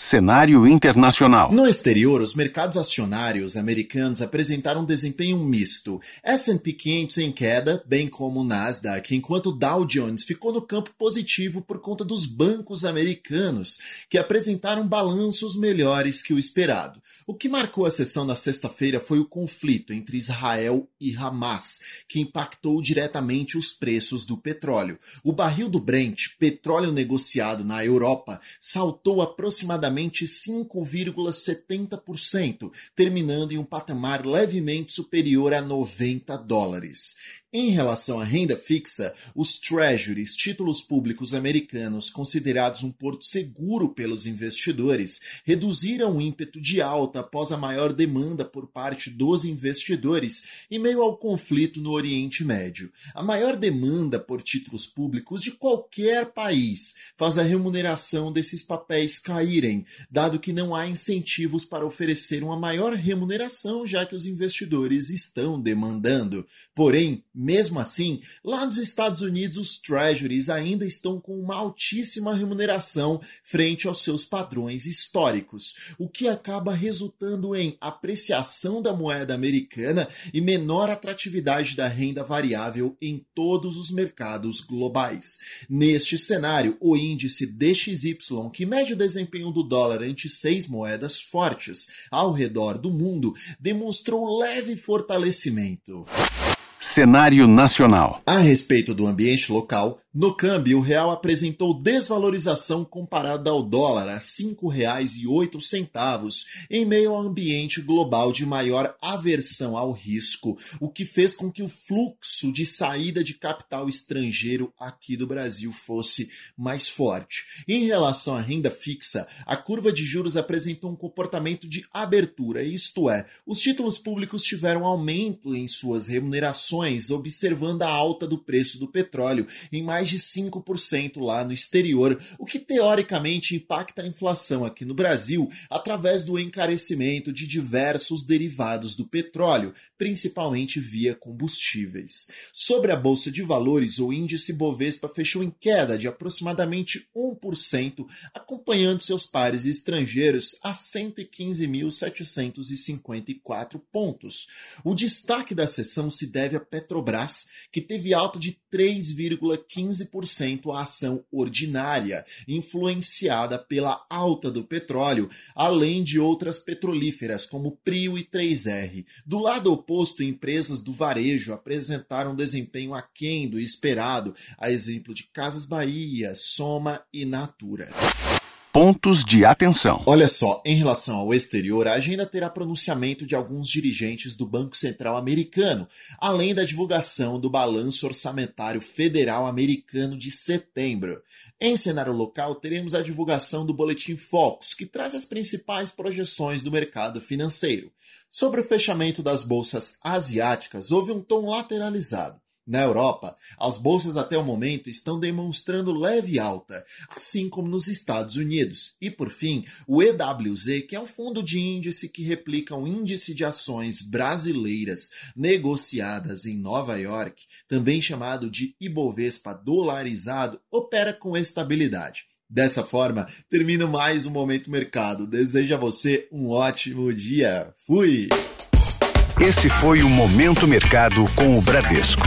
Cenário internacional. No exterior, os mercados acionários americanos apresentaram um desempenho misto. S&P 500 em queda, bem como o Nasdaq, enquanto Dow Jones ficou no campo positivo por conta dos bancos americanos, que apresentaram balanços melhores que o esperado. O que marcou a sessão na sexta-feira foi o conflito entre Israel e Hamas, que impactou diretamente os preços do petróleo. O barril do Brent, petróleo negociado na Europa, saltou aproximadamente aproximadamente 5,70%, terminando em um patamar levemente superior a 90 dólares. Em relação à renda fixa, os treasuries, títulos públicos americanos considerados um porto seguro pelos investidores, reduziram o ímpeto de alta após a maior demanda por parte dos investidores em meio ao conflito no Oriente Médio. A maior demanda por títulos públicos de qualquer país faz a remuneração desses papéis caírem, dado que não há incentivos para oferecer uma maior remuneração, já que os investidores estão demandando. Porém, mesmo assim, lá nos Estados Unidos, os treasuries ainda estão com uma altíssima remuneração frente aos seus padrões históricos, o que acaba resultando em apreciação da moeda americana e menor atratividade da renda variável em todos os mercados globais. Neste cenário, o índice DXY, que mede o desempenho do dólar ante seis moedas fortes ao redor do mundo, demonstrou leve fortalecimento. Cenário nacional. A respeito do ambiente local, no câmbio, o real apresentou desvalorização comparada ao dólar a R$ 5,08 em meio ao ambiente global de maior aversão ao risco, o que fez com que o fluxo de saída de capital estrangeiro aqui do Brasil fosse mais forte. Em relação à renda fixa, a curva de juros apresentou um comportamento de abertura, isto é, os títulos públicos tiveram aumento em suas remunerações, observando a alta do preço do petróleo em mais mais de 5% lá no exterior, o que teoricamente impacta a inflação aqui no Brasil através do encarecimento de diversos derivados do petróleo, principalmente via combustíveis. Sobre a bolsa de valores, o índice Bovespa fechou em queda de aproximadamente 1%, acompanhando seus pares estrangeiros a 115.754 pontos. O destaque da sessão se deve a Petrobras, que teve alta de 3,15 15% a ação ordinária, influenciada pela alta do petróleo, além de outras petrolíferas como Prio e 3R. Do lado oposto, empresas do varejo apresentaram desempenho aquém do esperado, a exemplo de Casas Bahia, Soma e Natura pontos de atenção. Olha só, em relação ao exterior, a agenda terá pronunciamento de alguns dirigentes do Banco Central americano, além da divulgação do balanço orçamentário federal americano de setembro. Em cenário local, teremos a divulgação do Boletim Focus, que traz as principais projeções do mercado financeiro. Sobre o fechamento das bolsas asiáticas, houve um tom lateralizado. Na Europa, as bolsas até o momento estão demonstrando leve alta, assim como nos Estados Unidos. E por fim, o EWZ, que é um fundo de índice que replica o um índice de ações brasileiras negociadas em Nova York, também chamado de Ibovespa dolarizado, opera com estabilidade. Dessa forma, termino mais um Momento Mercado. Desejo a você um ótimo dia. Fui! Esse foi o Momento Mercado com o Bradesco